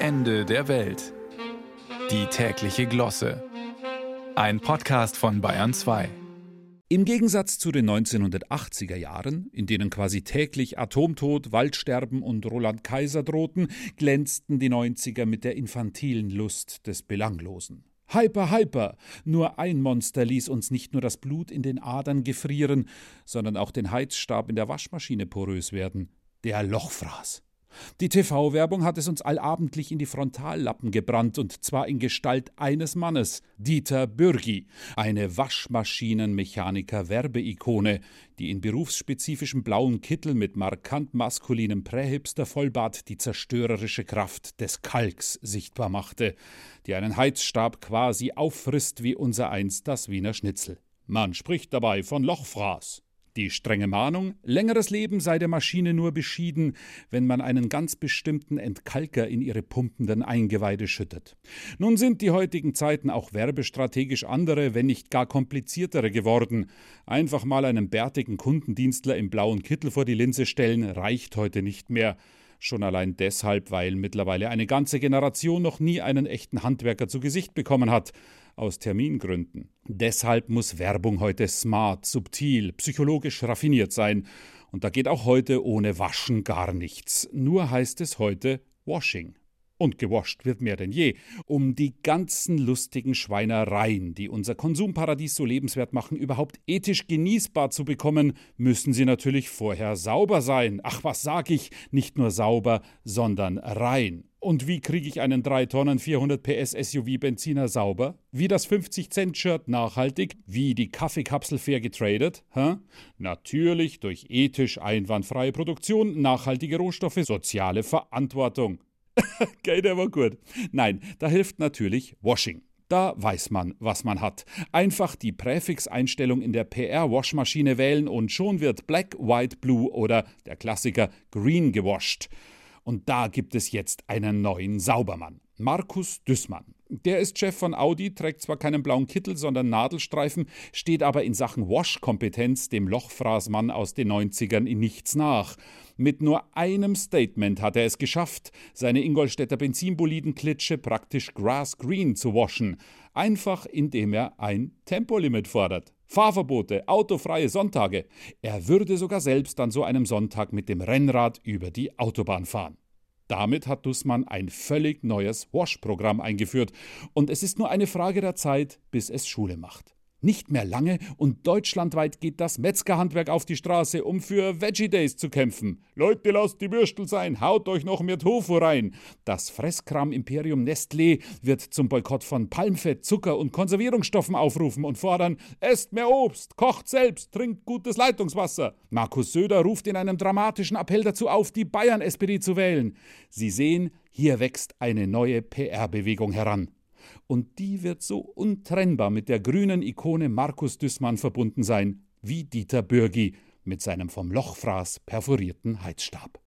Ende der Welt. Die tägliche Glosse. Ein Podcast von Bayern 2. Im Gegensatz zu den 1980er Jahren, in denen quasi täglich Atomtod, Waldsterben und Roland Kaiser drohten, glänzten die 90er mit der infantilen Lust des Belanglosen. Hyper, hyper! Nur ein Monster ließ uns nicht nur das Blut in den Adern gefrieren, sondern auch den Heizstab in der Waschmaschine porös werden. Der Lochfraß. Die TV-Werbung hat es uns allabendlich in die Frontallappen gebrannt, und zwar in Gestalt eines Mannes, Dieter Bürgi, eine Waschmaschinenmechaniker-Werbeikone, die in berufsspezifischem blauen Kittel mit markant maskulinem Prähipster-Vollbart die zerstörerische Kraft des Kalks sichtbar machte, die einen Heizstab quasi auffrisst wie unser einst das Wiener Schnitzel. Man spricht dabei von Lochfraß. Die strenge Mahnung, längeres Leben sei der Maschine nur beschieden, wenn man einen ganz bestimmten Entkalker in ihre pumpenden Eingeweide schüttet. Nun sind die heutigen Zeiten auch werbestrategisch andere, wenn nicht gar kompliziertere geworden. Einfach mal einen bärtigen Kundendienstler im blauen Kittel vor die Linse stellen, reicht heute nicht mehr. Schon allein deshalb, weil mittlerweile eine ganze Generation noch nie einen echten Handwerker zu Gesicht bekommen hat aus Termingründen. Deshalb muss Werbung heute smart, subtil, psychologisch raffiniert sein. Und da geht auch heute ohne Waschen gar nichts. Nur heißt es heute Washing. Und gewascht wird mehr denn je. Um die ganzen lustigen Schweinereien, die unser Konsumparadies so lebenswert machen, überhaupt ethisch genießbar zu bekommen, müssen sie natürlich vorher sauber sein. Ach, was sag ich? Nicht nur sauber, sondern rein. Und wie kriege ich einen 3 Tonnen 400 PS SUV Benziner sauber? Wie das 50-Cent-Shirt nachhaltig? Wie die Kaffeekapsel fair getradet? Hä? Natürlich durch ethisch einwandfreie Produktion, nachhaltige Rohstoffe, soziale Verantwortung. Geil, der war gut. Nein, da hilft natürlich Washing. Da weiß man, was man hat. Einfach die Präfixeinstellung in der PR-Waschmaschine wählen und schon wird Black, White, Blue oder der Klassiker Green gewascht. Und da gibt es jetzt einen neuen Saubermann. Markus Düssmann. Der ist Chef von Audi, trägt zwar keinen blauen Kittel, sondern Nadelstreifen, steht aber in Sachen Wash-Kompetenz dem Lochfraßmann aus den 90ern in nichts nach. Mit nur einem Statement hat er es geschafft, seine Ingolstädter Benzinbolidenklitsche praktisch grass green zu waschen. Einfach indem er ein Tempolimit fordert. Fahrverbote, autofreie Sonntage. Er würde sogar selbst an so einem Sonntag mit dem Rennrad über die Autobahn fahren. Damit hat Dussmann ein völlig neues Wash-Programm eingeführt und es ist nur eine Frage der Zeit, bis es Schule macht. Nicht mehr lange und deutschlandweit geht das Metzgerhandwerk auf die Straße, um für Veggie Days zu kämpfen. Leute, lasst die Würstel sein, haut euch noch mehr Tofu rein. Das Fresskram-Imperium Nestlé wird zum Boykott von Palmfett, Zucker und Konservierungsstoffen aufrufen und fordern: Esst mehr Obst, kocht selbst, trinkt gutes Leitungswasser. Markus Söder ruft in einem dramatischen Appell dazu auf, die Bayern-SPD zu wählen. Sie sehen, hier wächst eine neue PR-Bewegung heran und die wird so untrennbar mit der grünen Ikone Markus Düßmann verbunden sein, wie Dieter Bürgi mit seinem vom Lochfraß perforierten Heizstab.